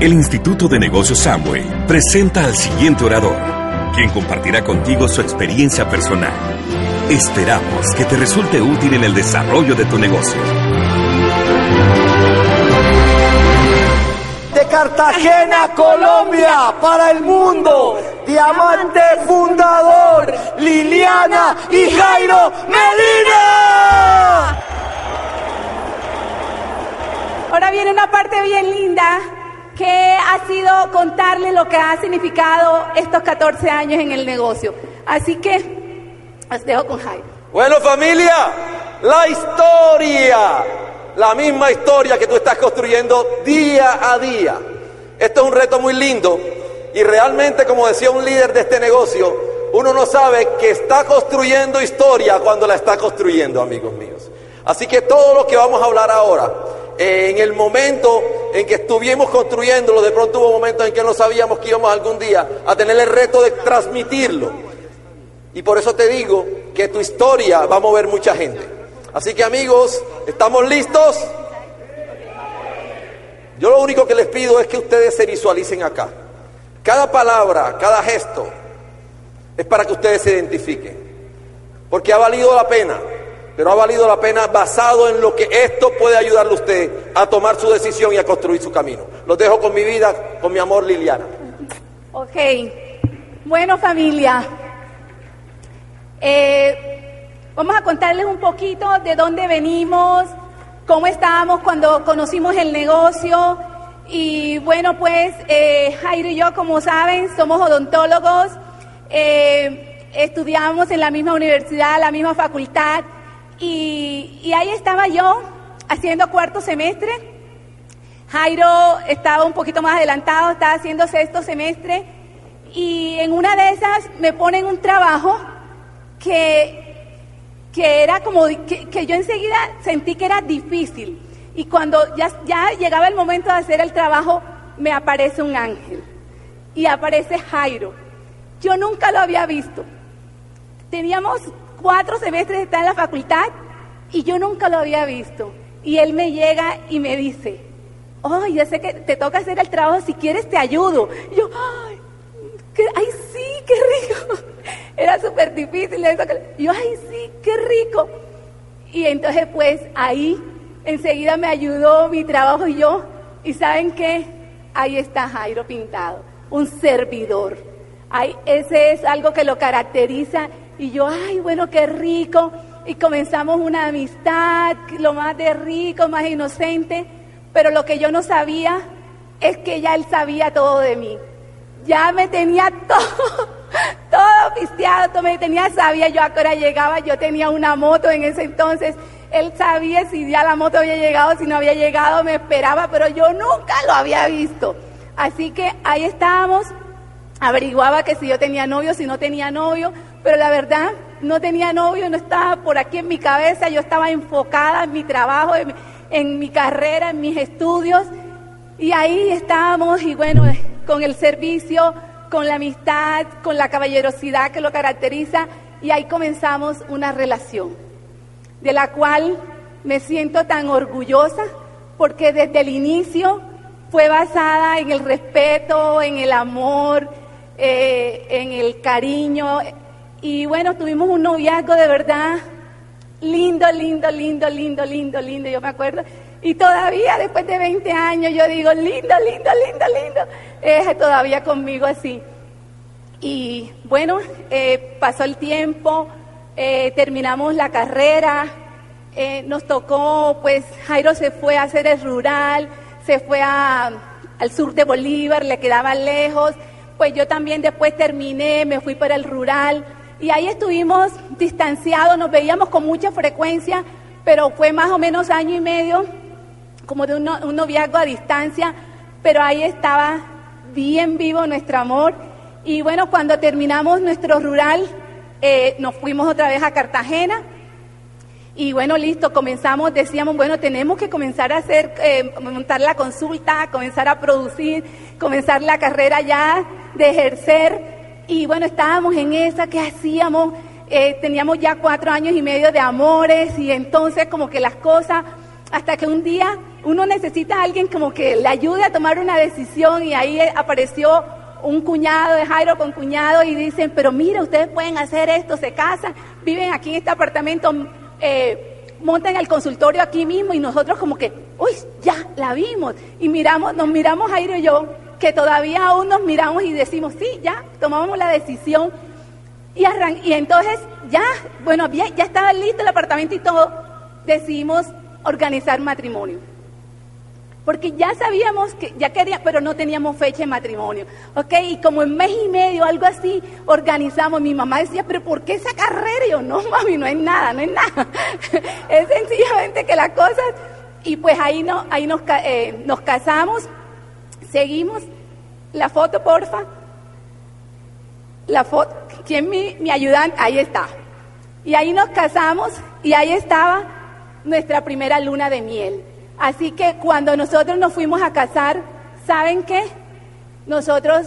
El Instituto de Negocios Samway presenta al siguiente orador, quien compartirá contigo su experiencia personal. Esperamos que te resulte útil en el desarrollo de tu negocio. De Cartagena, Colombia, para el mundo, diamante fundador, Liliana y Jairo Medina. Ahora viene una parte bien linda que ha sido contarle lo que ha significado estos 14 años en el negocio. Así que os dejo con Jairo. Bueno familia, la historia, la misma historia que tú estás construyendo día a día. Esto es un reto muy lindo y realmente como decía un líder de este negocio, uno no sabe que está construyendo historia cuando la está construyendo, amigos míos. Así que todo lo que vamos a hablar ahora en el momento en que estuvimos construyéndolo, de pronto hubo momentos en que no sabíamos que íbamos algún día a tener el reto de transmitirlo. Y por eso te digo que tu historia va a mover mucha gente. Así que amigos, ¿estamos listos? Yo lo único que les pido es que ustedes se visualicen acá. Cada palabra, cada gesto es para que ustedes se identifiquen. Porque ha valido la pena pero ha valido la pena basado en lo que esto puede ayudarle a usted a tomar su decisión y a construir su camino. Los dejo con mi vida, con mi amor Liliana. Ok, bueno familia, eh, vamos a contarles un poquito de dónde venimos, cómo estábamos cuando conocimos el negocio. Y bueno, pues eh, Jairo y yo, como saben, somos odontólogos, eh, estudiamos en la misma universidad, la misma facultad. Y, ahí estaba yo haciendo cuarto semestre. Jairo estaba un poquito más adelantado, estaba haciendo sexto semestre. Y en una de esas me ponen un trabajo que, que era como, que, yo enseguida sentí que era difícil. Y cuando ya, ya llegaba el momento de hacer el trabajo, me aparece un ángel. Y aparece Jairo. Yo nunca lo había visto. Teníamos cuatro semestres está en la facultad y yo nunca lo había visto. Y él me llega y me dice, oh, ya sé que te toca hacer el trabajo, si quieres te ayudo. Y yo, ay, ay sí, qué rico. Era súper difícil eso. Yo, ay, sí, qué rico. Y entonces pues ahí enseguida me ayudó mi trabajo y yo. Y saben qué, ahí está Jairo pintado, un servidor. Ay, ese es algo que lo caracteriza y yo, ay, bueno, qué rico. Y comenzamos una amistad, lo más de rico, más inocente. Pero lo que yo no sabía es que ya él sabía todo de mí. Ya me tenía todo, todo pisteado, todo me tenía, sabía yo a qué hora llegaba. Yo tenía una moto en ese entonces. Él sabía si ya la moto había llegado, si no había llegado, me esperaba, pero yo nunca lo había visto. Así que ahí estábamos, averiguaba que si yo tenía novio, si no tenía novio, pero la verdad no tenía novio, no estaba por aquí en mi cabeza, yo estaba enfocada en mi trabajo, en, mi carrera, en mis estudios, y ahí estábamos, y bueno, con el servicio, con la amistad, con la caballerosidad que lo caracteriza, y ahí comenzamos una relación, de la cual me siento tan orgullosa, porque desde el inicio fue basada en el respeto, en el amor, eh, en el cariño, y bueno, tuvimos un noviazgo de verdad lindo, lindo, lindo, lindo, lindo, lindo, yo me acuerdo. Y todavía después de 20 años yo digo, lindo, lindo, lindo, lindo, es todavía conmigo así. Y bueno, eh, pasó el tiempo, eh, terminamos la carrera, eh, nos tocó, pues Jairo se fue a hacer el rural, se fue a, al sur de Bolívar, le quedaba lejos, pues yo también después terminé, me fui para el rural y ahí estuvimos distanciados, nos veíamos con mucha frecuencia, pero fue más o menos año y medio como de un, no- un noviazgo a distancia, pero ahí estaba bien vivo nuestro amor. Y bueno, cuando terminamos nuestro rural, eh, nos fuimos otra vez a Cartagena. Y bueno, listo, comenzamos, decíamos, bueno, tenemos que comenzar a hacer, eh, montar la consulta, comenzar a producir, comenzar la carrera ya de ejercer. Y bueno, estábamos en esa, ¿qué hacíamos? Eh, teníamos ya cuatro años y medio de amores y entonces como que las cosas, hasta que un día uno necesita a alguien como que le ayude a tomar una decisión y ahí apareció un cuñado de Jairo con cuñado y dicen, pero mira, ustedes pueden hacer esto, se casan, viven aquí en este apartamento, eh, montan el consultorio aquí mismo y nosotros como que, uy, ya la vimos. Y miramos, nos miramos Jairo y yo, que todavía aún nos miramos y decimos, sí, ya, tomamos la decisión. Y, arran- y entonces ya, bueno, había- ya estaba listo el apartamento y todo, decidimos organizar matrimonio. Porque ya sabíamos que ya quería, pero no teníamos fecha de matrimonio. ¿Ok? Y como en mes y medio, algo así, organizamos. Mi mamá decía, pero ¿por qué esa carrera? Y yo, no, mami, no es nada, no es nada. es sencillamente que las cosas. Y pues ahí, no, ahí nos, eh, nos casamos, seguimos. La foto, porfa. La foto, ¿quién mi, mi ayudante? Ahí está. Y ahí nos casamos y ahí estaba nuestra primera luna de miel. Así que cuando nosotros nos fuimos a casar, ¿saben qué? Nosotros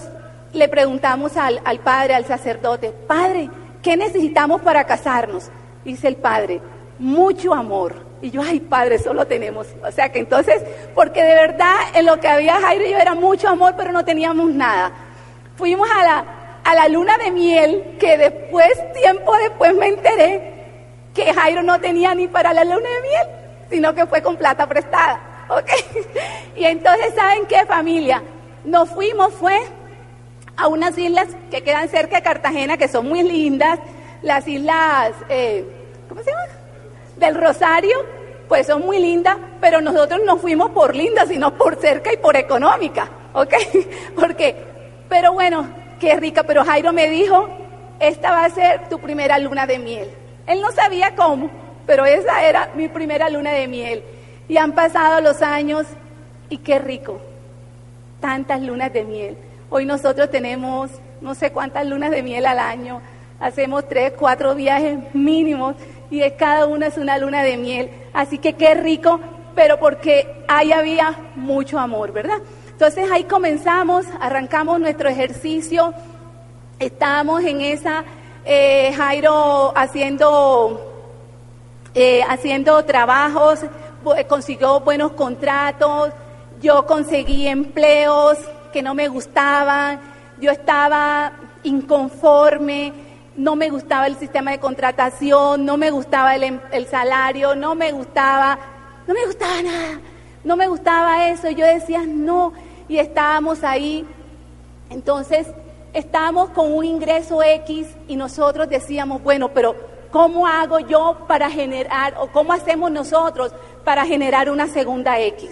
le preguntamos al, al padre, al sacerdote, Padre, ¿qué necesitamos para casarnos? Dice el padre, mucho amor. Y yo, ay padre, eso lo tenemos. O sea que entonces, porque de verdad en lo que había Jairo y yo era mucho amor, pero no teníamos nada. Fuimos a la, a la luna de miel, que después, tiempo después me enteré que Jairo no tenía ni para la luna de miel, sino que fue con plata prestada. ¿Ok? Y entonces, ¿saben qué familia? Nos fuimos, fue a unas islas que quedan cerca de Cartagena, que son muy lindas, las islas, eh, ¿cómo se llama? Del Rosario, pues son muy lindas, pero nosotros no fuimos por lindas, sino por cerca y por económica, ¿ok? Porque, pero bueno, qué rica, pero Jairo me dijo, esta va a ser tu primera luna de miel. Él no sabía cómo, pero esa era mi primera luna de miel. Y han pasado los años y qué rico, tantas lunas de miel. Hoy nosotros tenemos no sé cuántas lunas de miel al año, hacemos tres, cuatro viajes mínimos y de cada una es una luna de miel. Así que qué rico, pero porque ahí había mucho amor, ¿verdad? Entonces ahí comenzamos, arrancamos nuestro ejercicio, estábamos en esa, eh, Jairo haciendo eh, haciendo trabajos, eh, consiguió buenos contratos, yo conseguí empleos que no me gustaban, yo estaba inconforme, no me gustaba el sistema de contratación, no me gustaba el, em- el salario, no me gustaba, no me gustaba nada, no me gustaba eso, yo decía no, y estábamos ahí entonces, estábamos con un ingreso X y nosotros decíamos, bueno, pero ¿cómo hago yo para generar, o cómo hacemos nosotros para generar una segunda X?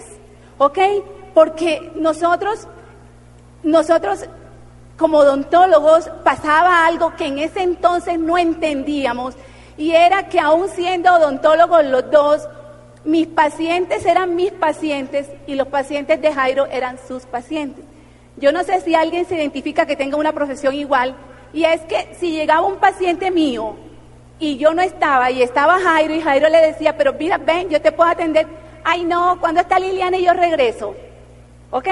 ¿Ok? Porque nosotros, nosotros como odontólogos pasaba algo que en ese entonces no entendíamos y era que aún siendo odontólogos los dos, mis pacientes eran mis pacientes y los pacientes de Jairo eran sus pacientes. Yo no sé si alguien se identifica que tenga una profesión igual, y es que si llegaba un paciente mío y yo no estaba, y estaba Jairo, y Jairo le decía, pero mira, ven, yo te puedo atender. Ay, no, cuando está Liliana y yo regreso. ¿Ok?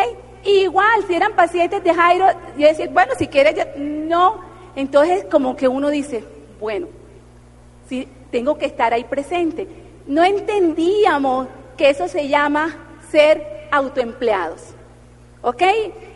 Igual, si eran pacientes de Jairo, yo decía, bueno, si quieres, yo- no. Entonces, como que uno dice, bueno, sí, tengo que estar ahí presente. No entendíamos que eso se llama ser autoempleados. ¿Ok?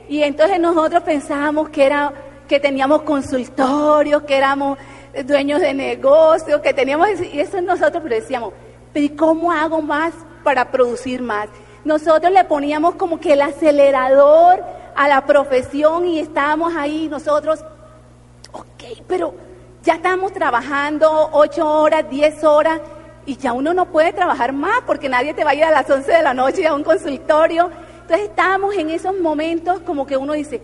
Y entonces nosotros pensábamos que, era, que teníamos consultorios, que éramos dueños de negocios, que teníamos, y eso nosotros pero decíamos, pero ¿y cómo hago más para producir más? Nosotros le poníamos como que el acelerador a la profesión y estábamos ahí nosotros, ok, pero ya estamos trabajando ocho horas, diez horas, y ya uno no puede trabajar más porque nadie te va a ir a las 11 de la noche a un consultorio. Entonces estábamos en esos momentos como que uno dice,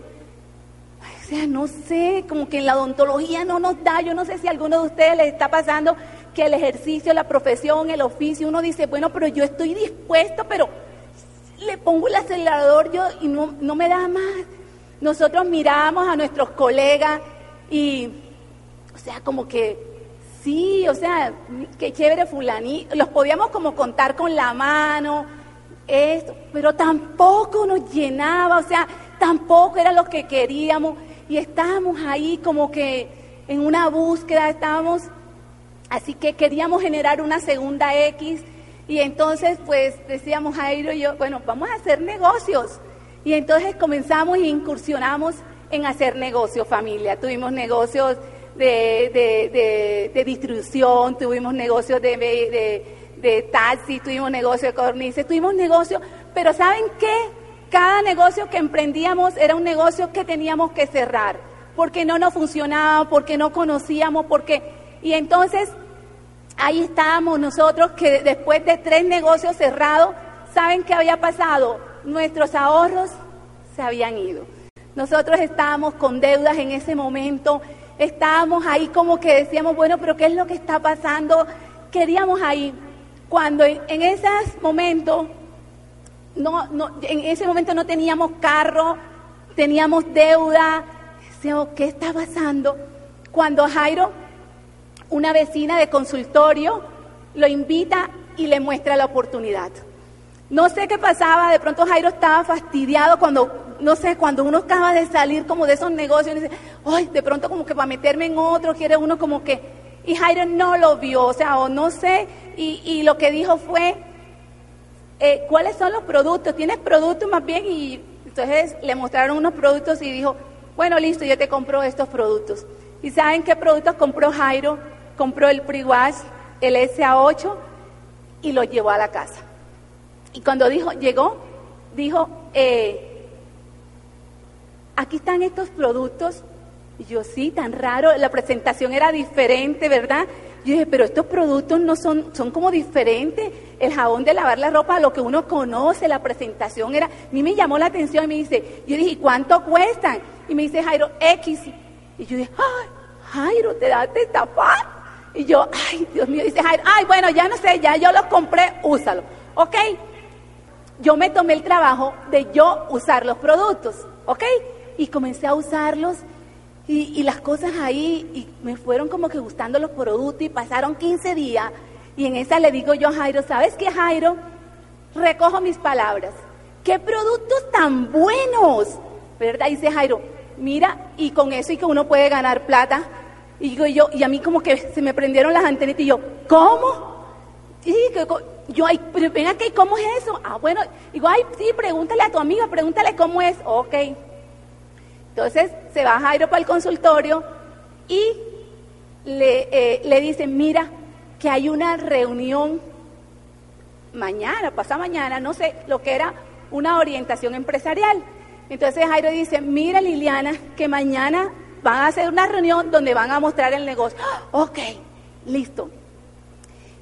"Ay, o sea, no sé, como que en la odontología no nos da, yo no sé si a alguno de ustedes les está pasando que el ejercicio, la profesión, el oficio, uno dice, bueno, pero yo estoy dispuesto, pero le pongo el acelerador yo y no, no me da más. Nosotros miramos a nuestros colegas y, o sea, como que, sí, o sea, qué chévere fulaní, los podíamos como contar con la mano, esto, pero tampoco nos llenaba, o sea, tampoco era lo que queríamos y estábamos ahí como que en una búsqueda, estábamos, así que queríamos generar una segunda X y entonces pues decíamos Jairo y yo, bueno, vamos a hacer negocios. Y entonces comenzamos e incursionamos en hacer negocios, familia. Tuvimos negocios de, de, distribución, tuvimos negocios de, de, taxi, tuvimos negocios de cornices, tuvimos negocios, pero ¿saben qué? Cada negocio que emprendíamos era un negocio que teníamos que cerrar, porque no nos funcionaba, porque no conocíamos, porque... Y entonces ahí estábamos nosotros que después de tres negocios cerrados, ¿saben qué había pasado? Nuestros ahorros se habían ido. Nosotros estábamos con deudas en ese momento, estábamos ahí como que decíamos, bueno, pero ¿qué es lo que está pasando? Queríamos ahí. Cuando en, en esos momentos, no, no, en ese momento no teníamos carro, teníamos deuda, decíamos, ¿qué está pasando? Cuando Jairo, una vecina de consultorio, lo invita y le muestra la oportunidad. No sé qué pasaba, de pronto Jairo estaba fastidiado cuando, no sé, cuando uno acaba de salir como de esos negocios y dice, ay, de pronto como que para meterme en otro quiere uno como que, y Jairo no lo vio, o sea, o no sé, y, lo que dijo fue, eh, ¿cuáles son los productos? ¿Tienes productos más bien? Y entonces le mostraron unos productos y dijo, bueno, listo, yo te compro estos productos. ¿Y saben qué productos compró Jairo? Compró el Priwash, el SA8 y lo llevó a la casa. Y cuando dijo, llegó, dijo, eh, aquí están estos productos. Y yo, sí, tan raro, la presentación era diferente, ¿verdad? Yo dije, pero estos productos no son, son como diferentes. El jabón de lavar la ropa, lo que uno conoce, la presentación era. A mí me llamó la atención y me dice, yo dije, ¿cuánto cuestan? Y me dice Jairo, X. Y yo dije, ay, Jairo, te das de tapar. Y yo, ay, Dios mío, dice Jairo, ay, bueno, ya no sé, ya yo los compré, úsalo. ¿Ok? yo me tomé el trabajo de yo usar los productos, ¿ok? Y comencé a usarlos y, las cosas ahí y me fueron como que gustando los productos y pasaron 15 días y en esa le digo yo a Jairo, ¿sabes qué Jairo? Recojo mis palabras. ¿Qué productos tan buenos? ¿Verdad? Dice Jairo, mira, y con eso y que uno puede ganar plata. Y digo yo, y a mí como que se me prendieron las antenitas y yo, ¿cómo? Sí, que, yo, ay, pero ven aquí, ¿cómo es eso? Ah, bueno, digo, ay, sí, pregúntale a tu amiga, pregúntale cómo es. Ok. Entonces se va Jairo para el consultorio y le, eh, le dicen, mira, que hay una reunión mañana, pasa mañana, no sé, lo que era una orientación empresarial. Entonces Jairo dice, mira Liliana, que mañana van a hacer una reunión donde van a mostrar el negocio. ok, listo.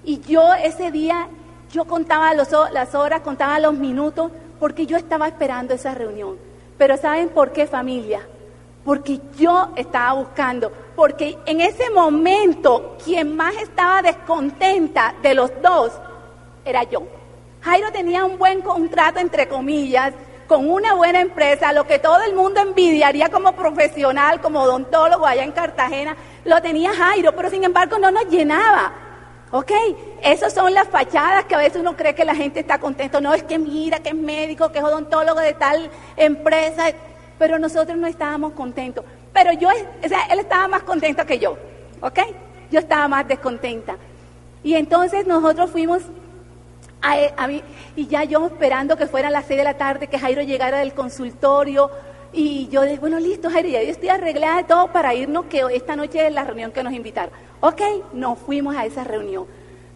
Y yo ese día yo contaba las horas, contaba los minutos, porque yo estaba esperando esa reunión. Pero ¿saben por qué familia? Porque yo estaba buscando, porque en ese momento quien más estaba descontenta de los dos era yo. Jairo tenía un buen contrato, entre comillas, con una buena empresa, lo que todo el mundo envidiaría como profesional, como odontólogo allá en Cartagena, lo tenía Jairo, pero sin embargo no nos llenaba. ¿Ok? Esas son las fachadas que a veces uno cree que la gente está contento. No, es que mira, que es médico, que es odontólogo de tal empresa. Pero nosotros no estábamos contentos. Pero yo, o sea, él estaba más contento que yo. ¿Ok? Yo estaba más descontenta. Y entonces nosotros fuimos a, a mí, y ya yo esperando que fuera a las seis de la tarde, que Jairo llegara del consultorio. Y yo dije, bueno, listo, Jairo, ya yo estoy arreglada de todo para irnos, que esta noche es la reunión que nos invitaron. Ok, nos fuimos a esa reunión.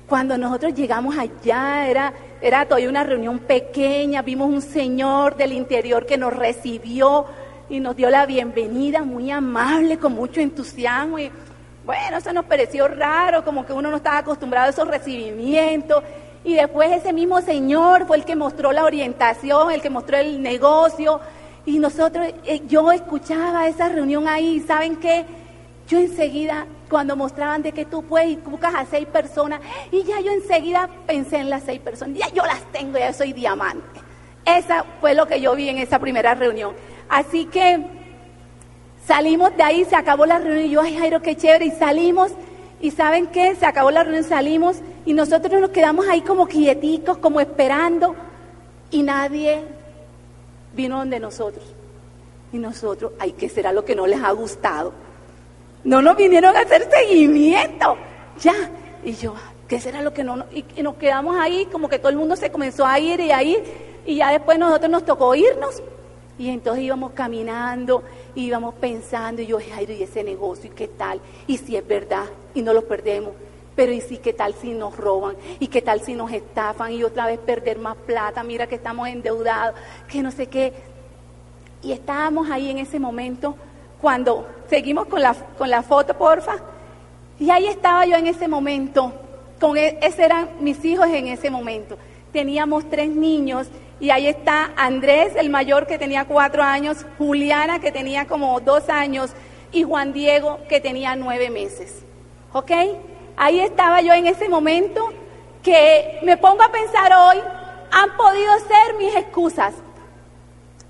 Cuando nosotros llegamos allá, era, era todavía una reunión pequeña, vimos un señor del interior que nos recibió y nos dio la bienvenida, muy amable, con mucho entusiasmo. Y bueno, eso nos pareció raro, como que uno no estaba acostumbrado a esos recibimientos. Y después ese mismo señor fue el que mostró la orientación, el que mostró el negocio. Y nosotros, eh, yo escuchaba esa reunión ahí, ¿saben qué? Yo enseguida cuando mostraban de que tú puedes y buscas a seis personas, y ya yo enseguida pensé en las seis personas, ya yo las tengo, ya soy diamante. Esa fue lo que yo vi en esa primera reunión. Así que salimos de ahí, se acabó la reunión y yo, ay Jairo, qué chévere, y salimos. Y saben qué, se acabó la reunión, salimos y nosotros nos quedamos ahí como quieticos, como esperando y nadie vino donde nosotros. Y nosotros, ay, ¿qué será lo que no les ha gustado? No nos vinieron a hacer seguimiento. Ya. Y yo, ¿qué será lo que no? Y, y nos quedamos ahí, como que todo el mundo se comenzó a ir y a ir. Y ya después nosotros nos tocó irnos. Y entonces íbamos caminando, íbamos pensando, y yo, Jairo, ¿y ese negocio? ¿Y qué tal? Y si es verdad, y no lo perdemos. Pero ¿y si qué tal si nos roban? ¿Y qué tal si nos estafan? Y otra vez perder más plata, mira que estamos endeudados, que no sé qué. Y estábamos ahí en ese momento cuando seguimos con la, con la foto, porfa. Y ahí estaba yo en ese momento, con e, ese eran mis hijos en ese momento. Teníamos tres niños y ahí está Andrés, el mayor que tenía cuatro años, Juliana que tenía como dos años y Juan Diego que tenía nueve meses. ¿Ok? Ahí estaba yo en ese momento que me pongo a pensar hoy, han podido ser mis excusas.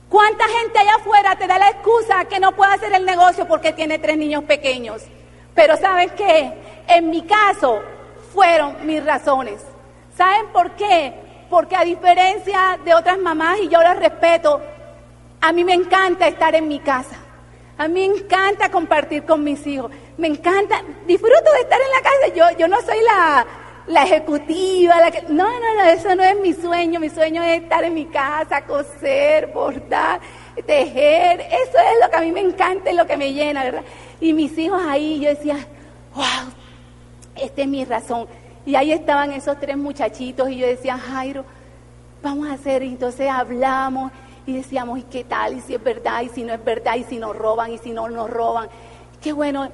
¿Cuánta gente allá afuera te da la excusa que no puede hacer el negocio porque tiene tres niños pequeños? Pero ¿sabes qué? En mi caso fueron mis razones. ¿Saben por qué? Porque a diferencia de otras mamás, y yo las respeto, a mí me encanta estar en mi casa. A mí me encanta compartir con mis hijos. Me encanta, disfruto de estar en la casa. Yo, yo no soy la, la ejecutiva, la que... No, no, no, eso no es mi sueño. Mi sueño es estar en mi casa, coser, bordar, tejer. Eso es lo que a mí me encanta y lo que me llena, ¿verdad? Y mis hijos ahí, yo decía, wow, esta es mi razón. Y ahí estaban esos tres muchachitos y yo decía, Jairo, vamos a hacer, y entonces hablamos y decíamos, ¿y qué tal? ¿Y si es verdad? ¿Y si no es verdad? ¿Y si nos roban? ¿Y si no nos roban? Qué bueno.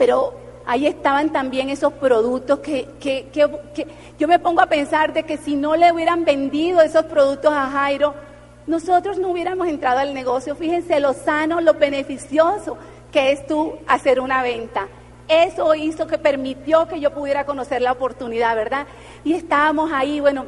Pero ahí estaban también esos productos que, que, que, que, yo me pongo a pensar de que si no le hubieran vendido esos productos a Jairo, nosotros no hubiéramos entrado al negocio. Fíjense lo sano, lo beneficioso que es tú hacer una venta. Eso hizo que permitió que yo pudiera conocer la oportunidad, ¿verdad? Y estábamos ahí, bueno,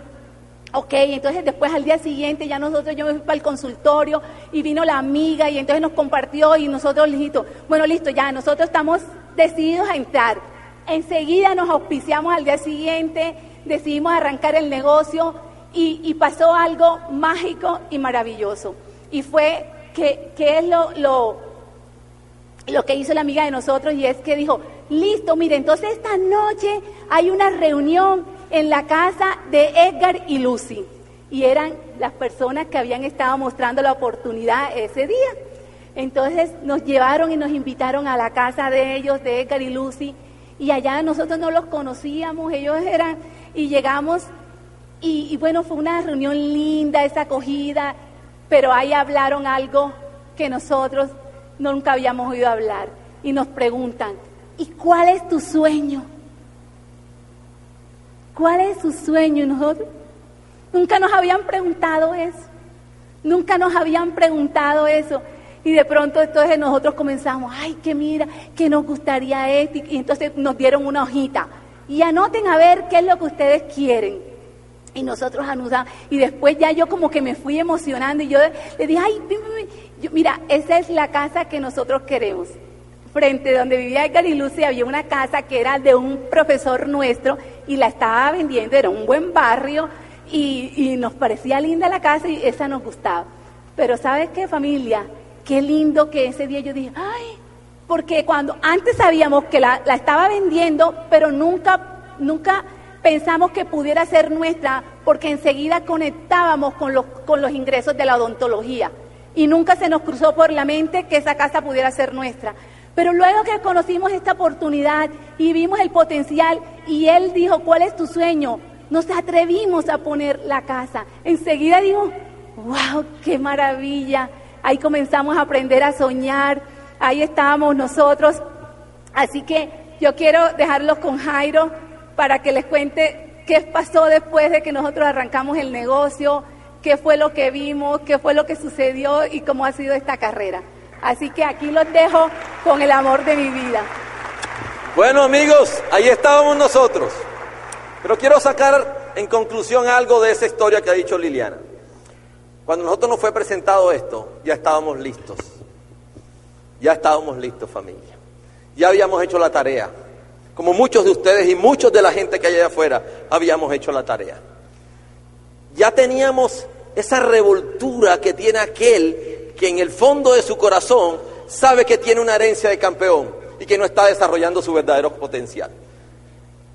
ok, entonces después al día siguiente ya nosotros, yo me fui para el consultorio y vino la amiga y entonces nos compartió y nosotros dijimos, bueno, listo, ya nosotros estamos decididos a entrar. Enseguida nos auspiciamos al día siguiente, decidimos arrancar el negocio y, pasó algo mágico y maravilloso. Y fue que, que es lo, lo lo que hizo la amiga de nosotros y es que dijo, listo, mire, entonces esta noche hay una reunión en la casa de Edgar y Lucy. Y eran las personas que habían estado mostrando la oportunidad ese día. Entonces nos llevaron y nos invitaron a la casa de ellos, de Edgar y Lucy, y allá nosotros no los conocíamos, ellos eran, y llegamos, y, bueno, fue una reunión linda, esa acogida, pero ahí hablaron algo que nosotros nunca habíamos oído hablar. Y nos preguntan, ¿y cuál es tu sueño? ¿Cuál es su sueño? Y nosotros nunca nos habían preguntado eso. Nunca nos habían preguntado eso. Y de pronto entonces nosotros comenzamos, ay, que mira, que nos gustaría esto. Y entonces nos dieron una hojita. Y anoten a ver qué es lo que ustedes quieren. Y nosotros anudamos. Y después ya yo como que me fui emocionando. Y yo le dije, ay, mira, esa es la casa que nosotros queremos. Frente donde vivía Edgar Lucy había una casa que era de un profesor nuestro y la estaba vendiendo, era un buen barrio y nos parecía linda la casa y esa nos gustaba. Pero ¿sabes qué familia? Qué lindo que ese día yo dije, ay, porque cuando antes sabíamos que la, la estaba vendiendo, pero nunca, nunca pensamos que pudiera ser nuestra porque enseguida conectábamos con los, con los ingresos de la odontología y nunca se nos cruzó por la mente que esa casa pudiera ser nuestra. Pero luego que conocimos esta oportunidad y vimos el potencial y él dijo, ¿cuál es tu sueño? Nos atrevimos a poner la casa. Enseguida dijo, wow, qué maravilla. Ahí comenzamos a aprender a soñar. Ahí estábamos nosotros. Así que yo quiero dejarlos con Jairo para que les cuente qué pasó después de que nosotros arrancamos el negocio, qué fue lo que vimos, qué fue lo que sucedió y cómo ha sido esta carrera. Así que aquí los dejo con el amor de mi vida. Bueno amigos, ahí estábamos nosotros. Pero quiero sacar en conclusión algo de esa historia que ha dicho Liliana. Cuando nosotros nos fue presentado esto, ya estábamos listos. Ya estábamos listos, familia. Ya habíamos hecho la tarea. Como muchos de ustedes y muchos de la gente que hay allá afuera, habíamos hecho la tarea. Ya teníamos esa revoltura que tiene aquel que en el fondo de su corazón sabe que tiene una herencia de campeón y que no está desarrollando su verdadero potencial.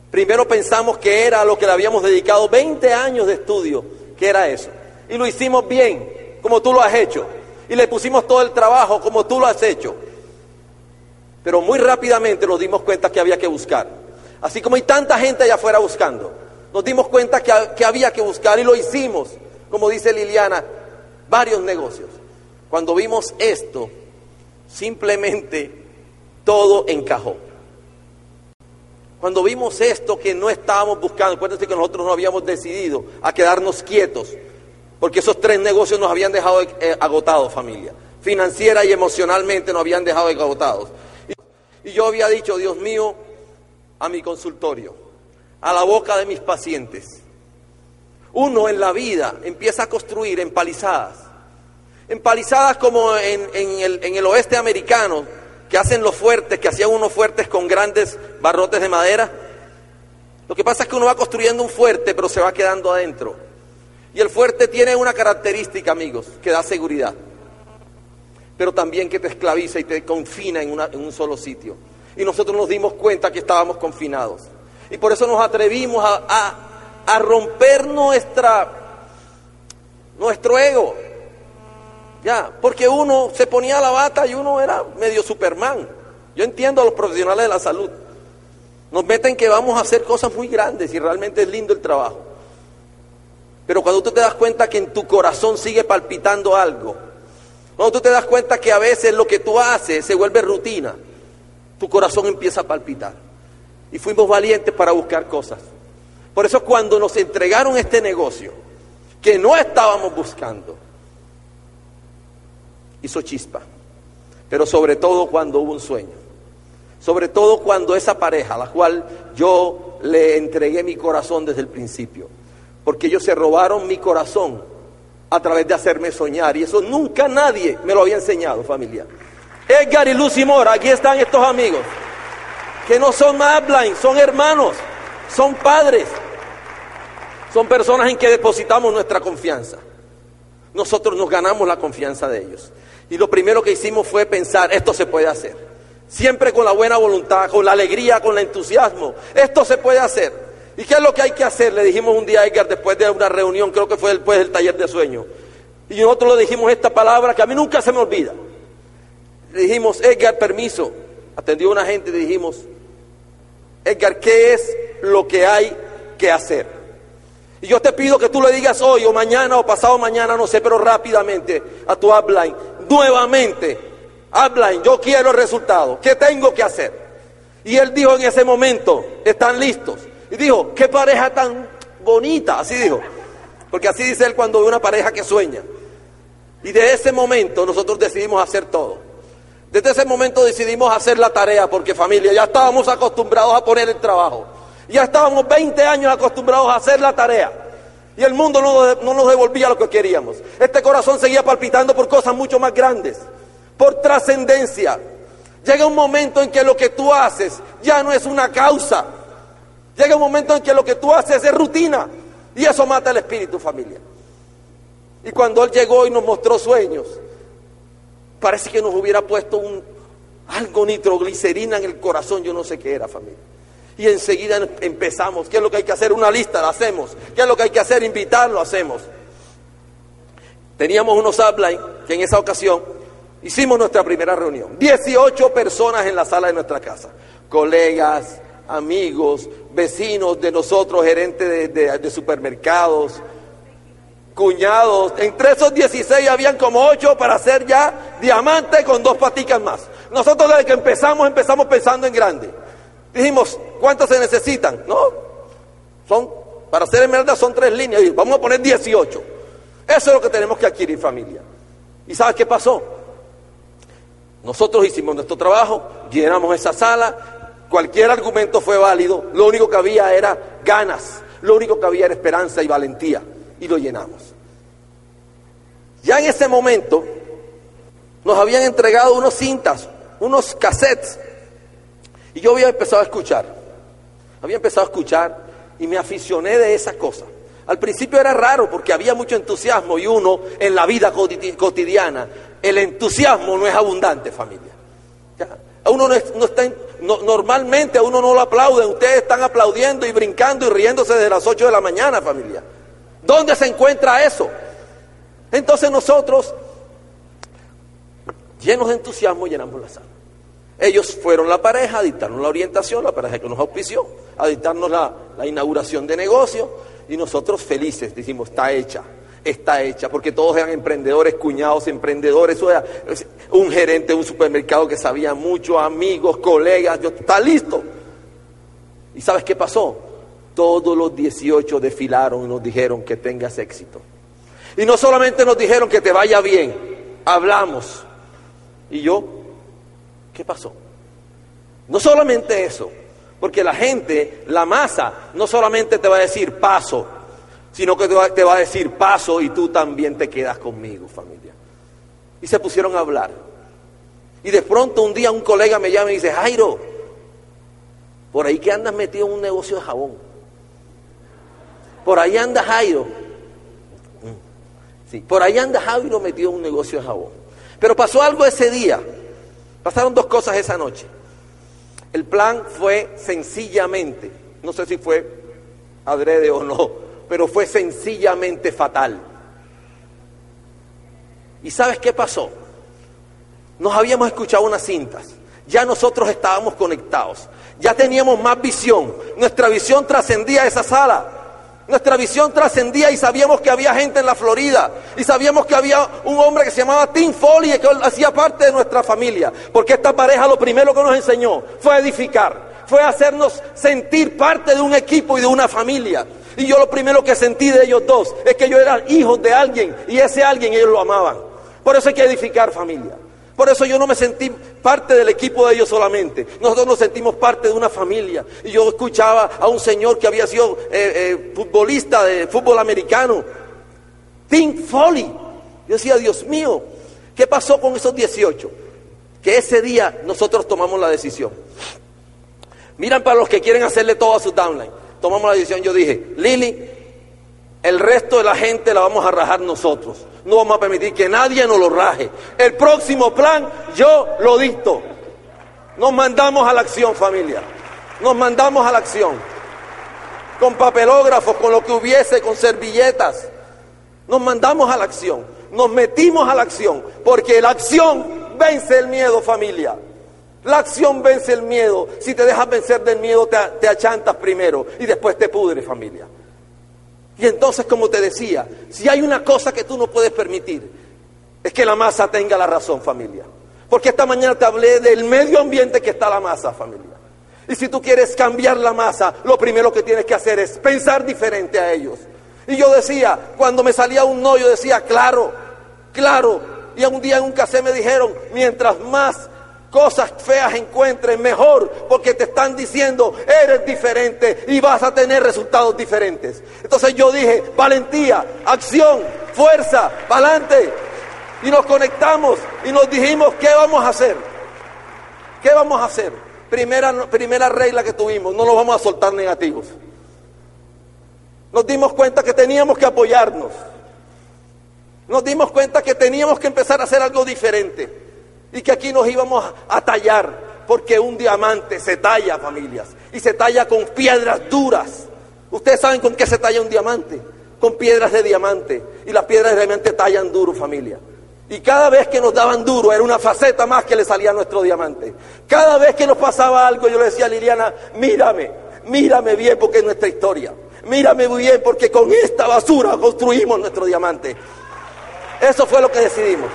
Primero pensamos que era lo que le habíamos dedicado 20 años de estudio, que era eso. Y lo hicimos bien, como tú lo has hecho. Y le pusimos todo el trabajo, como tú lo has hecho. Pero muy rápidamente nos dimos cuenta que había que buscar. Así como hay tanta gente allá afuera buscando, nos dimos cuenta que, que había que buscar y lo hicimos, como dice Liliana, varios negocios. Cuando vimos esto, simplemente todo encajó. Cuando vimos esto que no estábamos buscando, acuérdense que nosotros no habíamos decidido a quedarnos quietos, porque esos tres negocios nos habían dejado eh, agotados, familia. Financiera y emocionalmente nos habían dejado agotados. Y yo había dicho, Dios mío, a mi consultorio, a la boca de mis pacientes. Uno en la vida empieza a construir empalizadas. Empalizadas como en, el, en el oeste americano, que hacen los fuertes, que hacían unos fuertes con grandes barrotes de madera. Lo que pasa es que uno va construyendo un fuerte, pero se va quedando adentro. Y el fuerte tiene una característica, amigos, que da seguridad, pero también que te esclaviza y te confina en, un solo sitio. Y nosotros nos dimos cuenta que estábamos confinados. Y por eso nos atrevimos a, a romper nuestra, nuestro ego, ya, porque uno se ponía la bata y uno era medio Superman. Yo entiendo a los profesionales de la salud. Nos meten que vamos a hacer cosas muy grandes y realmente es lindo el trabajo. Pero cuando tú te das cuenta que en tu corazón sigue palpitando algo, cuando tú te das cuenta que a veces lo que tú haces se vuelve rutina, tu corazón empieza a palpitar. Y fuimos valientes para buscar cosas. Por eso cuando nos entregaron este negocio, que no estábamos buscando, hizo chispa. Pero sobre todo cuando hubo un sueño. Sobre todo cuando esa pareja, a la cual yo le entregué mi corazón desde el principio. Porque ellos se robaron mi corazón a través de hacerme soñar. Y eso nunca nadie me lo había enseñado, familia. Edgar y Lucy Mora, aquí están estos amigos. Que no son más blind, son hermanos, son padres. Son personas en que depositamos nuestra confianza. Nosotros nos ganamos la confianza de ellos. Y lo primero que hicimos fue pensar, esto se puede hacer. Siempre con la buena voluntad, con la alegría, con el entusiasmo. Esto se puede hacer. ¿Y qué es lo que hay que hacer? Le dijimos un día a Edgar después de una reunión, creo que fue después del taller de sueño. Y nosotros le dijimos esta palabra que a mí nunca se me olvida. Le dijimos, Edgar, permiso. Atendió una gente y le dijimos, Edgar, ¿qué es lo que hay que hacer? Y yo te pido que tú le digas hoy o mañana o pasado mañana, no sé, pero rápidamente a tu upline, nuevamente, upline, yo quiero el resultado, ¿qué tengo que hacer? Y él dijo en ese momento, están listos. Y dijo, qué pareja tan bonita, así dijo. Porque así dice él cuando ve una pareja que sueña. Y de ese momento nosotros decidimos hacer todo. Desde ese momento decidimos hacer la tarea porque familia, ya estábamos acostumbrados a poner el trabajo. Ya estábamos 20 años acostumbrados a hacer la tarea. Y el mundo no, nos devolvía lo que queríamos. Este corazón seguía palpitando por cosas mucho más grandes, por trascendencia. Llega un momento en que lo que tú haces ya no es una causa. Llega un momento en que lo que tú haces es rutina. Y eso mata el espíritu, familia. Y cuando Él llegó y nos mostró sueños, parece que nos hubiera puesto un, algo nitroglicerina en el corazón, yo no sé qué era, familia. Y enseguida empezamos. ¿Qué es lo que hay que hacer? Una lista, la hacemos. ¿Qué es lo que hay que hacer? Invitarlo, hacemos. Teníamos unos upline que en esa ocasión hicimos nuestra primera reunión. 18 personas en la sala de nuestra casa. Colegas, amigos, vecinos de nosotros, gerentes de, supermercados, cuñados. Entre esos 16 habían como 8 para hacer ya diamante con dos paticas más. Nosotros desde que empezamos empezamos pensando en grande. Dijimos, ¿cuántos se necesitan? No, son, para hacer esmeralda son tres líneas, vamos a poner 18. Eso es lo que tenemos que adquirir familia. ¿Y sabes qué pasó? Nosotros hicimos nuestro trabajo, llenamos esa sala, cualquier argumento fue válido, lo único que había era ganas, lo único que había era esperanza y valentía, y lo llenamos. Ya en ese momento nos habían entregado unos cintas, unos cassettes, y yo había empezado a escuchar. Había empezado a escuchar y me aficioné de esa cosa. Al principio era raro porque había mucho entusiasmo y uno en la vida cotidiana, el entusiasmo no es abundante, familia. A uno no, está, normalmente a uno no lo aplauden, ustedes están aplaudiendo y brincando y riéndose desde las 8 de la mañana, familia. ¿Dónde se encuentra eso? Entonces nosotros, llenos de entusiasmo, llenamos la sala. Ellos fueron la pareja a dictarnos la orientación, la pareja que nos auspició, a dictarnos la, la inauguración de negocio y nosotros felices decimos, está hecha, está hecha, porque todos eran emprendedores, cuñados, emprendedores, un gerente de un supermercado que sabía mucho, amigos, colegas, yo, está listo. ¿Y sabes qué pasó? Todos los 18 desfilaron y nos dijeron que tengas éxito. Y no solamente nos dijeron que te vaya bien, hablamos. ¿Y yo? ¿Qué pasó? No solamente eso, porque la gente, la masa, no solamente te va a decir paso, sino que te va, a decir paso y tú también te quedas conmigo, familia. Y se pusieron a hablar. Y de pronto un día un colega me llama y dice, Jairo, por ahí que andas metido en un negocio de jabón. Por ahí anda Jairo. Mm. Sí, por ahí anda Jairo metido en un negocio de jabón. Pero pasó algo ese día Pasaron dos cosas esa noche. El plan fue sencillamente, no sé si fue adrede o no, pero fue sencillamente fatal. ¿Y sabes qué pasó? Nos habíamos escuchado unas cintas, ya nosotros estábamos conectados, ya teníamos más visión, nuestra visión trascendía esa sala. Nuestra visión trascendía y sabíamos que había gente en la Florida. Y sabíamos que había un hombre que se llamaba Tim Foley que hacía parte de nuestra familia. Porque esta pareja lo primero que nos enseñó fue edificar. Fue hacernos sentir parte de un equipo y de una familia. Y yo lo primero que sentí de ellos dos es que yo era hijo de alguien y ese alguien ellos lo amaban. Por eso hay que edificar familia. Por eso yo no me sentí parte del equipo de ellos solamente. Nosotros nos sentimos parte de una familia. Y yo escuchaba a un señor que había sido eh, eh, futbolista de fútbol americano, Tim Foley. Yo decía, Dios mío, ¿qué pasó con esos 18? Que ese día nosotros tomamos la decisión. Miran para los que quieren hacerle todo a su downline. Tomamos la decisión, yo dije, Lili, el resto de la gente la vamos a rajar nosotros. No vamos a permitir que nadie nos lo raje. El próximo plan yo lo dicto. Nos mandamos a la acción, familia. Nos mandamos a la acción. Con papelógrafos, con lo que hubiese, con servilletas. Nos mandamos a la acción. Nos metimos a la acción. Porque la acción vence el miedo, familia. La acción vence el miedo. Si te dejas vencer del miedo, te, achantas primero y después te pudre, familia. Y entonces, como te decía, si hay una cosa que tú no puedes permitir, es que la masa tenga la razón, familia. Porque esta mañana te hablé del medio ambiente que está la masa, familia. Y si tú quieres cambiar la masa, lo primero que tienes que hacer es pensar diferente a ellos. Y yo decía, cuando me salía un no, yo decía, claro, claro. Y un día en un café me dijeron, mientras más cosas feas encuentres, mejor, porque te están diciendo, eres diferente y vas a tener resultados diferentes. Entonces yo dije, valentía, acción, fuerza, adelante. Y nos conectamos y nos dijimos, ¿qué vamos a hacer? ¿Qué vamos a hacer? Primera, primera regla que tuvimos, no nos vamos a soltar negativos. Nos dimos cuenta que teníamos que apoyarnos. Nos dimos cuenta que teníamos que empezar a hacer algo diferente y que aquí nos íbamos a tallar, porque un diamante se talla, familias, y se talla con piedras duras. Ustedes saben con qué se talla un diamante, con piedras de diamante, y las piedras de diamante tallan duro, familia. Y cada vez que nos daban duro era una faceta más que le salía a nuestro diamante. Cada vez que nos pasaba algo yo le decía a Liliana, mírame, mírame bien porque es nuestra historia. Mírame muy bien porque con esta basura construimos nuestro diamante. Eso fue lo que decidimos.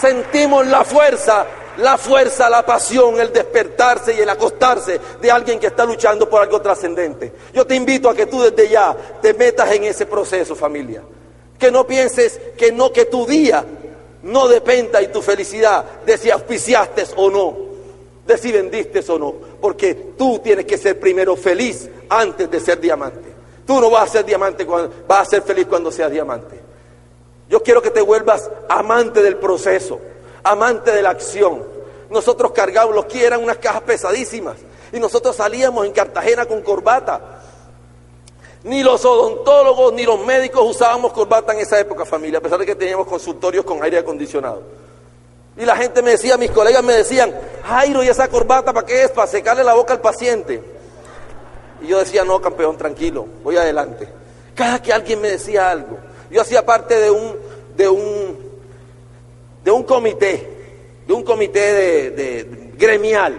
Sentimos la fuerza, la fuerza, la pasión, el despertarse y el acostarse de alguien que está luchando por algo trascendente. Yo te invito a que tú desde ya te metas en ese proceso, familia. Que no pienses que no, que tu día no dependa y tu felicidad de si auspiciaste o no, de si vendiste o no, porque tú tienes que ser primero feliz antes de ser diamante. Tú no vas a ser diamante, cuando, vas a ser feliz cuando seas diamante. Yo quiero que te vuelvas amante del proceso, amante de la acción. Nosotros cargábamos, los que eran unas cajas pesadísimas. Y nosotros salíamos en Cartagena con corbata. Ni los odontólogos ni los médicos usábamos corbata en esa época, familia, a pesar de que teníamos consultorios con aire acondicionado. Y la gente me decía, mis colegas me decían, Jairo, ¿y esa corbata para qué es? Para secarle la boca al paciente. Y yo decía, no, campeón, tranquilo, voy adelante. Cada que alguien me decía algo, yo hacía parte de un, de un, de un comité, de un comité de, gremial,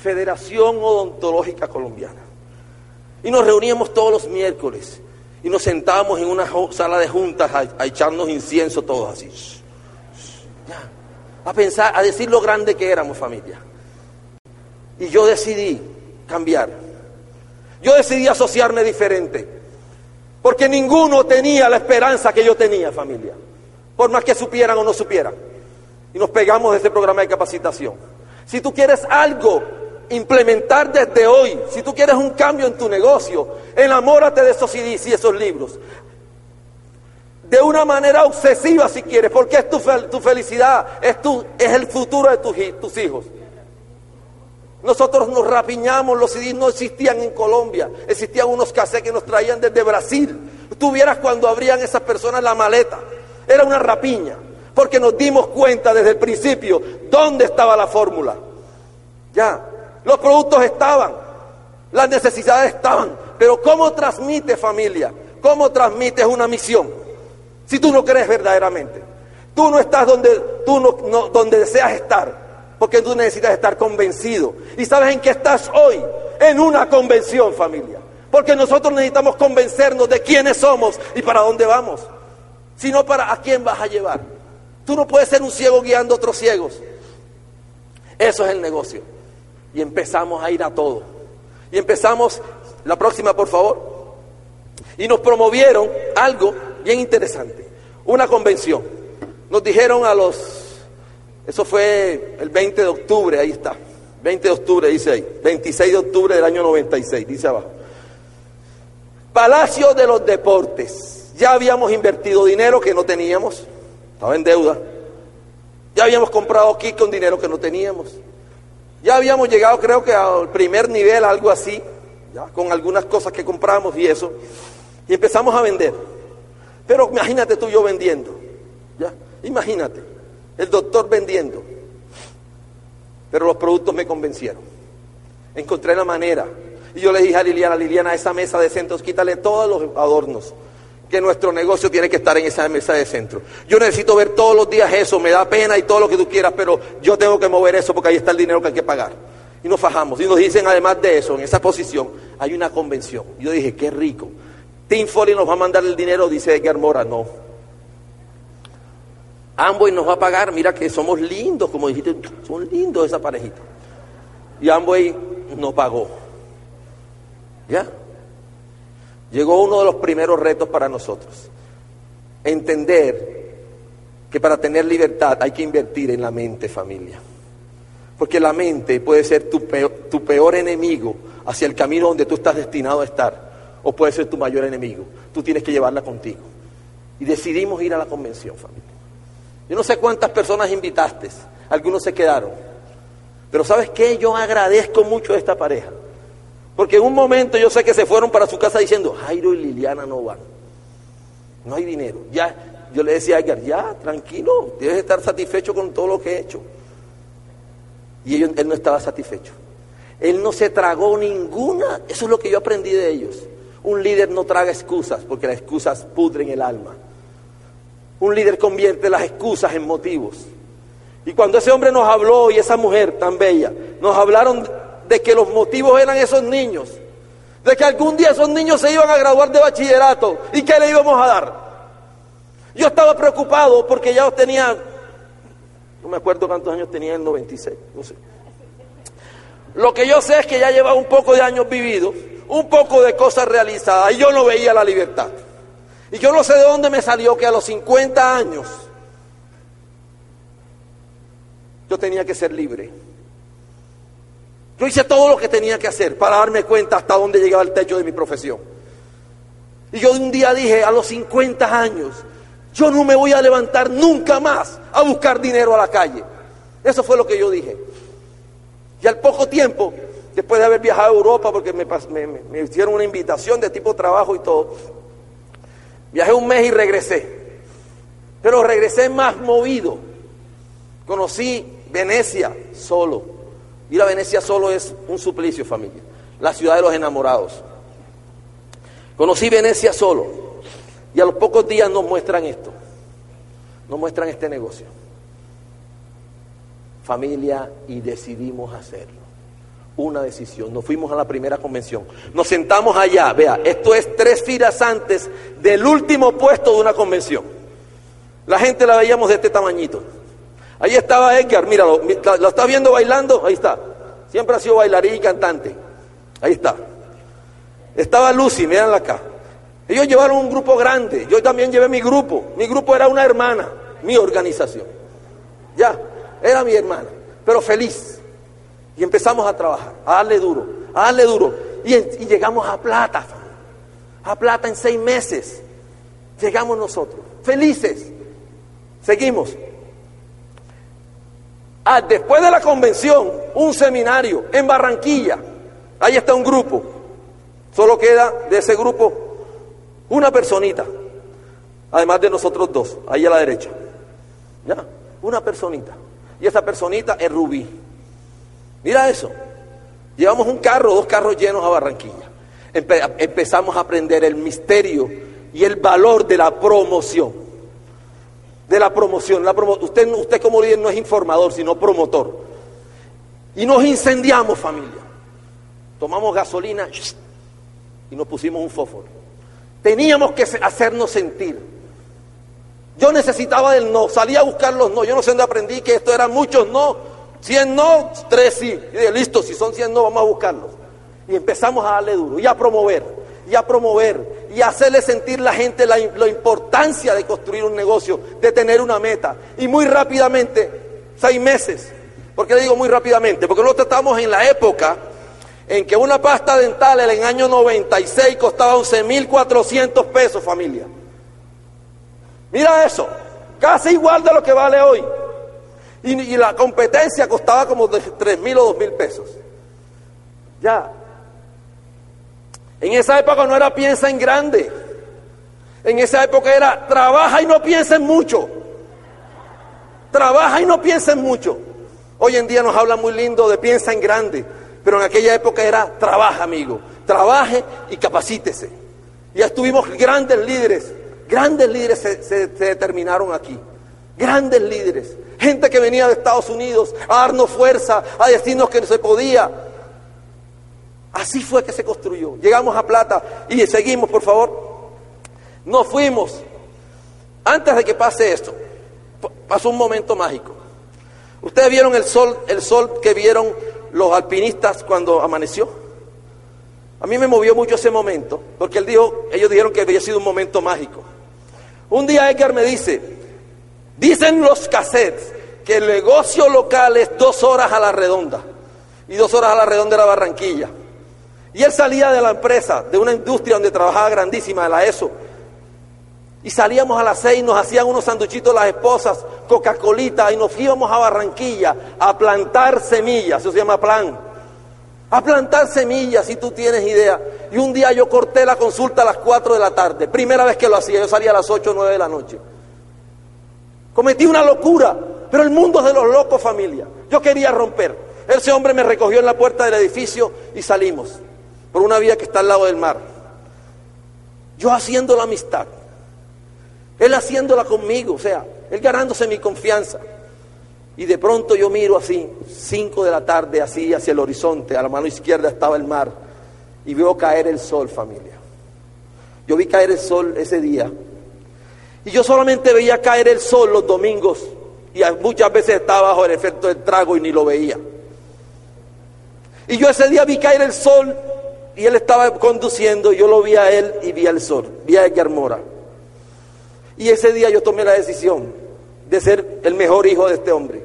Federación Odontológica Colombiana. Y nos reuníamos todos los miércoles y nos sentábamos en una sala de juntas a, a echarnos incienso todos así. A pensar, a decir lo grande que éramos familia. Y yo decidí cambiar. Yo decidí asociarme diferente. Porque ninguno tenía la esperanza que yo tenía, familia. Por más que supieran o no supieran. Y nos pegamos de ese programa de capacitación. Si tú quieres algo implementar desde hoy, si tú quieres un cambio en tu negocio, enamórate de esos CDs y esos libros. De una manera obsesiva si quieres, porque es tu, tu felicidad, es, tu, es el futuro de tus, tus hijos. Nosotros nos rapiñamos, los CDs no existían en Colombia, existían unos cassettes que nos traían desde Brasil. Tú vieras cuando abrían esas personas la maleta, era una rapiña, porque nos dimos cuenta desde el principio dónde estaba la fórmula. Ya, los productos estaban, las necesidades estaban, pero ¿cómo transmite familia? ¿Cómo transmites una misión? Si tú no crees verdaderamente, tú no estás donde, tú no, donde deseas estar. Porque tú necesitas estar convencido. ¿Y sabes en qué estás hoy? En una convención, familia. Porque nosotros necesitamos convencernos de quiénes somos y para dónde vamos. Sino para a quién vas a llevar. Tú no puedes ser un ciego guiando a otros ciegos. Eso es el negocio. Y empezamos a ir a todo. Y empezamos, la próxima por favor. Y nos promovieron algo bien interesante. Una convención. Nos dijeron a los eso fue el 20 de octubre, ahí está. 20 de octubre, dice ahí. 26 de octubre del año 96, dice abajo. Palacio de los Deportes. Ya habíamos invertido dinero que no teníamos. Estaba en deuda. Ya habíamos comprado aquí con dinero que no teníamos. Ya habíamos llegado, creo que al primer nivel, algo así, ya, con algunas cosas que compramos y eso. Y empezamos a vender. Pero imagínate tú y yo vendiendo. ¿ya? Imagínate el doctor vendiendo. Pero los productos me convencieron. Encontré la manera. Y yo le dije a Liliana, Liliana, esa mesa de centros, quítale todos los adornos. Que nuestro negocio tiene que estar en esa mesa de centro. Yo necesito ver todos los días eso, me da pena y todo lo que tú quieras, pero yo tengo que mover eso porque ahí está el dinero que hay que pagar. Y nos fajamos. Y nos dicen, además de eso, en esa posición, hay una convención. Yo dije, qué rico. Tim Foley nos va a mandar el dinero, dice Edgar Mora. No, Amboy nos va a pagar, mira que somos lindos, como dijiste, son lindos esa parejita. Y Amboy nos pagó. ¿Ya? Llegó uno de los primeros retos para nosotros. Entender que para tener libertad hay que invertir en la mente, familia. Porque la mente puede ser tu peor, tu peor enemigo hacia el camino donde tú estás destinado a estar. O puede ser tu mayor enemigo. Tú tienes que llevarla contigo. Y decidimos ir a la convención, familia. Yo no sé cuántas personas invitaste, algunos se quedaron. Pero ¿sabes qué? Yo agradezco mucho a esta pareja. Porque en un momento yo sé que se fueron para su casa diciendo, Jairo y Liliana no van. No hay dinero. Ya, yo le decía a Edgar, ya, tranquilo, debes estar satisfecho con todo lo que he hecho. Y él no estaba satisfecho. Él no se tragó ninguna, eso es lo que yo aprendí de ellos. Un líder no traga excusas, porque las excusas pudren el alma. Un líder convierte las excusas en motivos. Y cuando ese hombre nos habló y esa mujer tan bella, nos hablaron de que los motivos eran esos niños, de que algún día esos niños se iban a graduar de bachillerato y que le íbamos a dar. Yo estaba preocupado porque ya tenía, no me acuerdo cuántos años tenía en el 96, no sé. Lo que yo sé es que ya llevaba un poco de años vividos, un poco de cosas realizadas y yo no veía la libertad. Y yo no sé de dónde me salió que a los 50 años yo tenía que ser libre. Yo hice todo lo que tenía que hacer para darme cuenta hasta dónde llegaba el techo de mi profesión. Y yo un día dije, a los 50 años, yo no me voy a levantar nunca más a buscar dinero a la calle. Eso fue lo que yo dije. Y al poco tiempo, después de haber viajado a Europa, porque me, me hicieron una invitación de tipo trabajo y todo, viajé un mes y regresé. Pero regresé más movido. Conocí Venecia solo. Ir a Venecia solo es un suplicio, familia. La ciudad de los enamorados. Conocí Venecia solo. Y a los pocos días nos muestran esto. Nos muestran este negocio. Familia, y decidimos hacerlo. Una decisión. Nos fuimos a la primera convención. Nos sentamos allá. Vea, esto es tres filas antes del último puesto de una convención. La gente la veíamos de este tamañito. Ahí estaba Edgar, míralo, lo estás viendo bailando, ahí está. Siempre ha sido bailarín y cantante. Ahí está. Estaba Lucy, mírenla acá. Ellos llevaron un grupo grande, yo también llevé mi grupo. Mi grupo era una hermana, mi organización. Ya, era mi hermana, pero feliz. Y empezamos a trabajar, a darle duro, a darle duro. Y, llegamos a plata, a plata en seis meses. Llegamos nosotros, felices. Seguimos. Ah, después de la convención, un seminario en Barranquilla. Ahí está un grupo. Solo queda de ese grupo una personita. Además de nosotros dos, ahí a la derecha. ¿Ya? Una personita. Y esa personita es Rubí. Mira eso. Llevamos un carro, dos carros llenos a Barranquilla. empezamos a aprender el misterio y el valor de la promoción de la promoción. La usted, usted como líder no es informador, sino promotor. Y nos incendiamos, familia. Tomamos gasolina y nos pusimos un fósforo. Teníamos que hacernos sentir. Yo necesitaba del no, salí a buscar los no. Yo no sé dónde aprendí que esto eran muchos no. 100 no, 3 sí. Y dije, listo, si son 100 no, vamos a buscarlos. Y empezamos a darle duro y a promover y a promover y a hacerle sentir la gente la, importancia de construir un negocio, de tener una meta. Y muy rápidamente, seis meses, ¿por qué le digo muy rápidamente? Porque nosotros estamos en la época en que una pasta dental en el año 96 costaba 11.400 pesos familia. Mira eso, casi igual de lo que vale hoy. Y, la competencia costaba como 3.000 o 2.000 pesos. Ya, en esa época no era piensa en grande. En esa época era trabaja y no piensen mucho. Trabaja y no piensen mucho. Hoy en día nos habla muy lindo de piensa en grande, pero en aquella época era trabaja, amigo. Trabaje y capacítese. Ya estuvimos grandes líderes, grandes líderes se, se determinaron aquí. Grandes líderes. Gente que venía de Estados Unidos a darnos fuerza, a decirnos que no se podía, Así fue que se construyó. Llegamos a Plata y seguimos, por favor. Nos fuimos. Antes de que pase esto, pasó un momento mágico. Ustedes vieron el sol, el sol que vieron los alpinistas cuando amaneció. A mí me movió mucho ese momento, porque él dijo, ellos dijeron que había sido un momento mágico. Un día Edgar me dice, dicen los cassettes que el negocio local es dos horas a la redonda. Y dos horas a la redonda era Barranquilla. Y él salía de la empresa, de una industria donde trabajaba grandísima, de la ESO. Y salíamos a las seis, nos hacían unos sanduchitos las esposas, Coca-Colita, y nos íbamos a Barranquilla a plantar semillas, eso se llama plan. A plantar semillas, si tú tienes idea. Y un día yo corté la consulta a las cuatro de la tarde, primera vez que lo hacía, yo salía a las ocho o nueve de la noche. Cometí una locura, pero el mundo es de los locos, familia. Yo quería romper. Ese hombre me recogió en la puerta del edificio y salimos por una vía que está al lado del mar. Yo haciendo la amistad, él haciéndola conmigo, o sea, él ganándose mi confianza. Y de pronto yo miro así, cinco de la tarde, así hacia el horizonte, a la mano izquierda estaba el mar, y veo caer el sol, familia. Yo vi caer el sol ese día. Y yo solamente veía caer el sol los domingos, y muchas veces estaba bajo el efecto del trago y ni lo veía. Y yo ese día vi caer el sol y él estaba conduciendo, yo lo vi a él y vi al sol, vi a Edgar. Y ese día yo tomé la decisión de ser el mejor hijo de este hombre.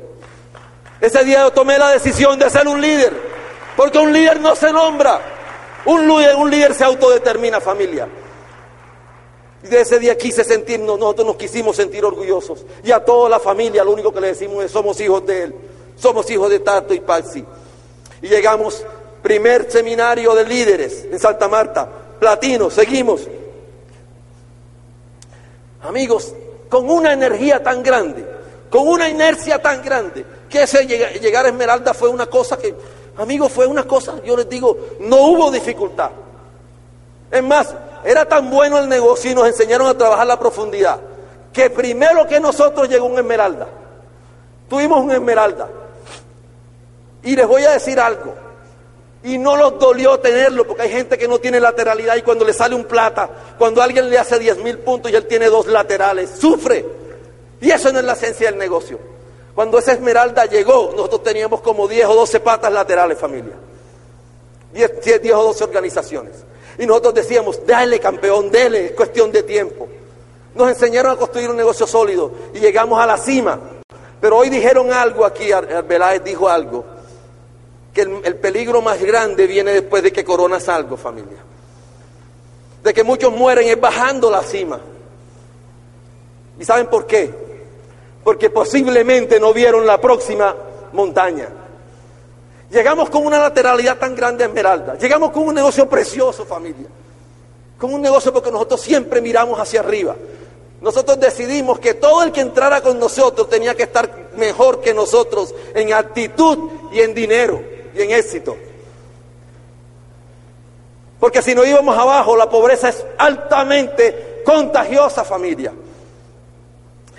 Ese día yo tomé la decisión de ser un líder, porque un líder no se nombra, un líder, un líder se autodetermina familia. Y de ese día quise sentirnos, nosotros nos quisimos sentir orgullosos. Y a toda la familia lo único que le decimos es, somos hijos de Él. Somos hijos de Tato y Paxi. Y llegamos, primer seminario de líderes en Santa Marta, platino, seguimos. Amigos, con una energía tan grande, con una inercia tan grande, que ese llegar a Esmeralda fue una cosa que, amigos, fue una cosa, yo les digo, no hubo dificultad. Es más, era tan bueno el negocio y nos enseñaron a trabajar la profundidad, que primero que nosotros llegó un Esmeralda. Tuvimos un Esmeralda. Y les voy a decir algo. Y no los dolió tenerlo, porque hay gente que no tiene lateralidad y cuando le sale un plata, cuando alguien le hace 10 mil puntos y él tiene dos laterales, sufre. Y eso no es la esencia del negocio. Cuando esa esmeralda llegó, nosotros teníamos como 10 o 12 patas laterales, familia. 10, 10 o 12 organizaciones. Y nosotros decíamos, dale campeón, dele, es cuestión de tiempo. Nos enseñaron a construir un negocio sólido y llegamos a la cima. Pero hoy dijeron algo aquí, Arbeláez dijo algo que el, peligro más grande viene después de que coronas algo, familia. De que muchos mueren es bajando la cima. ¿Y saben por qué? Porque posiblemente no vieron la próxima montaña. Llegamos con una lateralidad tan grande a Esmeralda. Llegamos con un negocio precioso, familia. Con un negocio porque nosotros siempre miramos hacia arriba. Nosotros decidimos que todo el que entrara con nosotros tenía que estar mejor que nosotros en actitud y en dinero y en éxito. Porque si no íbamos abajo, la pobreza es altamente contagiosa, familia.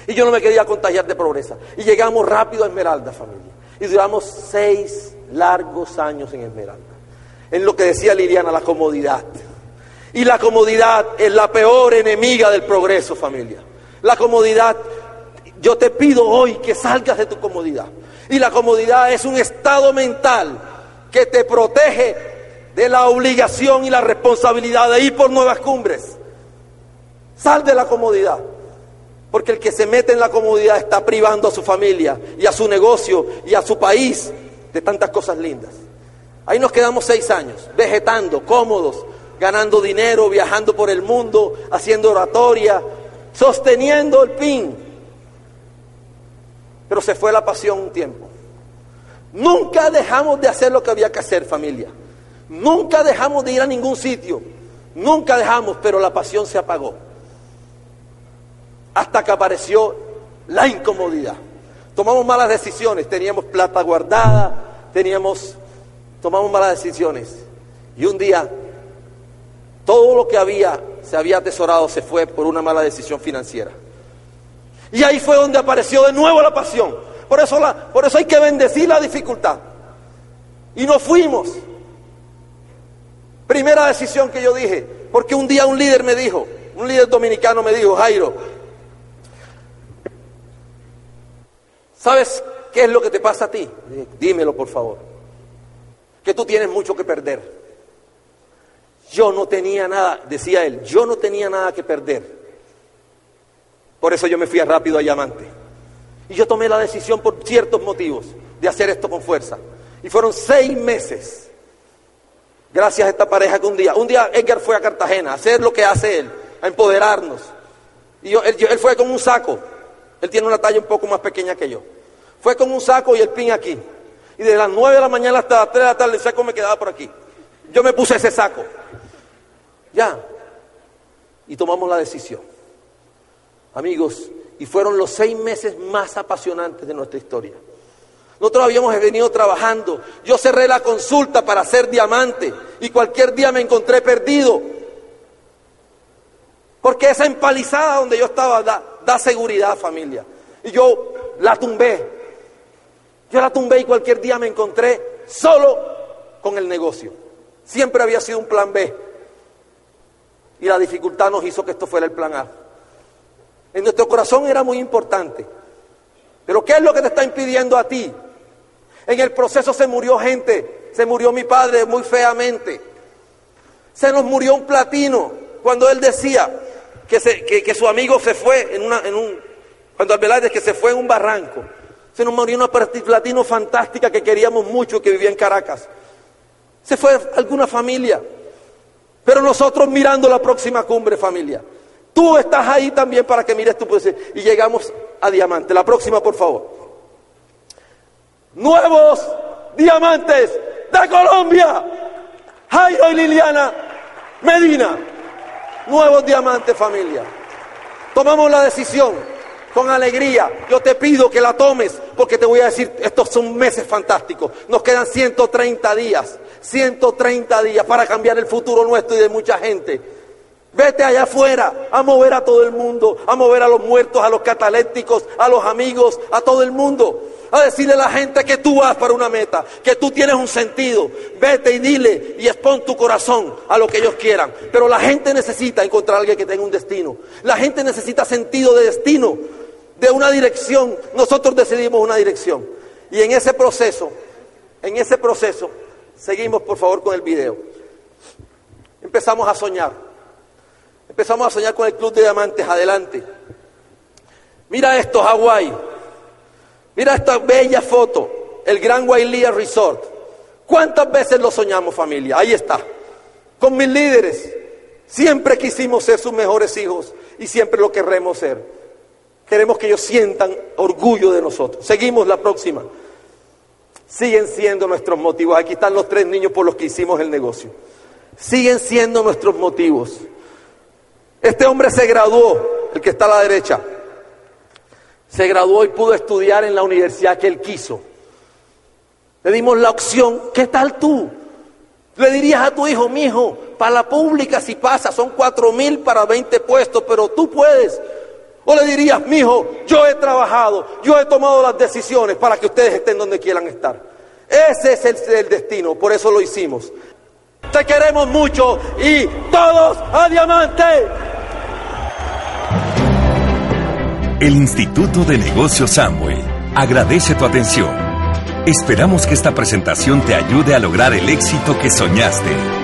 Y yo no me quería contagiar de pobreza. Y llegamos rápido a Esmeralda, familia. Y duramos seis largos años en Esmeralda. En lo que decía Liliana, la comodidad. Y la comodidad es la peor enemiga del progreso, familia. La comodidad, yo te pido hoy que salgas de tu comodidad. Y la comodidad es un estado mental que te protege de la obligación y la responsabilidad de ir por nuevas cumbres. Sal de la comodidad. Porque el que se mete en la comodidad está privando a su familia y a su negocio y a su país de tantas cosas lindas. Ahí nos quedamos seis años, vegetando, cómodos, ganando dinero, viajando por el mundo, haciendo oratoria, sosteniendo el pin. Pero se fue la pasión un tiempo. Nunca dejamos de hacer lo que había que hacer, familia. Nunca dejamos de ir a ningún sitio. Nunca dejamos, pero la pasión se apagó. Hasta que apareció la incomodidad. Tomamos malas decisiones, teníamos plata guardada, teníamos, tomamos malas decisiones. Y un día, todo lo que había, se había atesorado, se fue por una mala decisión financiera. Y ahí fue donde apareció de nuevo la pasión. Por eso, por eso hay que bendecir la dificultad. Y nos fuimos. Primera decisión que yo dije, porque un día un líder me dijo, un líder dominicano me dijo, Jairo, ¿sabes qué es lo que te pasa a ti? dímelo por favor. Que tú tienes mucho que perder. Yo no tenía nada, decía él, yo no tenía nada que perder. Por eso yo me fui rápido a Diamante. Y yo tomé la decisión por ciertos motivos de hacer esto con fuerza. Y fueron seis meses. Gracias a esta pareja que un día, un día Edgar fue a Cartagena a hacer lo que hace él, a empoderarnos. Y yo, él, él, fue con un saco. Él tiene una talla un poco más pequeña que yo. Fue con un saco y el pin aquí. Y de las nueve de la mañana hasta las tres de la tarde el saco me quedaba por aquí. Yo me puse ese saco. Ya. Y tomamos la decisión. Amigos, y fueron los seis meses más apasionantes de nuestra historia. Nosotros habíamos venido trabajando. Yo cerré la consulta para ser diamante y cualquier día me encontré perdido. Porque esa empalizada donde yo estaba da, da seguridad, familia. Y yo la tumbé. Yo la tumbé y cualquier día me encontré solo con el negocio. Siempre había sido un plan B. Y la dificultad nos hizo que esto fuera el plan A. En nuestro corazón era muy importante. Pero ¿qué es lo que te está impidiendo a ti? En el proceso se murió gente, se murió mi padre muy feamente. Se nos murió un platino cuando él decía que, que, su amigo se fue en, una, en un, cuando que se fue en un barranco. Se nos murió una platino fantástica que queríamos mucho que vivía en Caracas. Se fue alguna familia. Pero nosotros mirando la próxima cumbre, familia. Tú estás ahí también para que mires tu poesía. Y llegamos a diamante. La próxima, por favor. Nuevos diamantes de Colombia. Jairo y Liliana Medina. Nuevos diamantes, familia. Tomamos la decisión con alegría. Yo te pido que la tomes porque te voy a decir, estos son meses fantásticos. Nos quedan 130 días, 130 días para cambiar el futuro nuestro y de mucha gente. Vete allá afuera a mover a todo el mundo, a mover a los muertos, a los catalépticos, a los amigos, a todo el mundo. A decirle a la gente que tú vas para una meta, que tú tienes un sentido. Vete y dile y expon tu corazón a lo que ellos quieran. Pero la gente necesita encontrar a alguien que tenga un destino. La gente necesita sentido de destino, de una dirección. Nosotros decidimos una dirección. Y en ese proceso, en ese proceso, seguimos por favor con el video. Empezamos a soñar. Empezamos a soñar con el Club de Diamantes. Adelante. Mira esto, Hawái. Mira esta bella foto, el Gran Wailea Resort. ¿Cuántas veces lo soñamos familia? Ahí está. Con mis líderes. Siempre quisimos ser sus mejores hijos y siempre lo querremos ser. Queremos que ellos sientan orgullo de nosotros. Seguimos la próxima. Siguen siendo nuestros motivos. Aquí están los tres niños por los que hicimos el negocio. Siguen siendo nuestros motivos. Este hombre se graduó, el que está a la derecha, se graduó y pudo estudiar en la universidad que él quiso. Le dimos la opción, ¿qué tal tú? Le dirías a tu hijo, mi hijo, para la pública si pasa, son cuatro mil para 20 puestos, pero tú puedes. O le dirías, mi hijo, yo he trabajado, yo he tomado las decisiones para que ustedes estén donde quieran estar. Ese es el, el destino, por eso lo hicimos. Te queremos mucho y todos a diamante. El Instituto de Negocios Amway agradece tu atención. Esperamos que esta presentación te ayude a lograr el éxito que soñaste.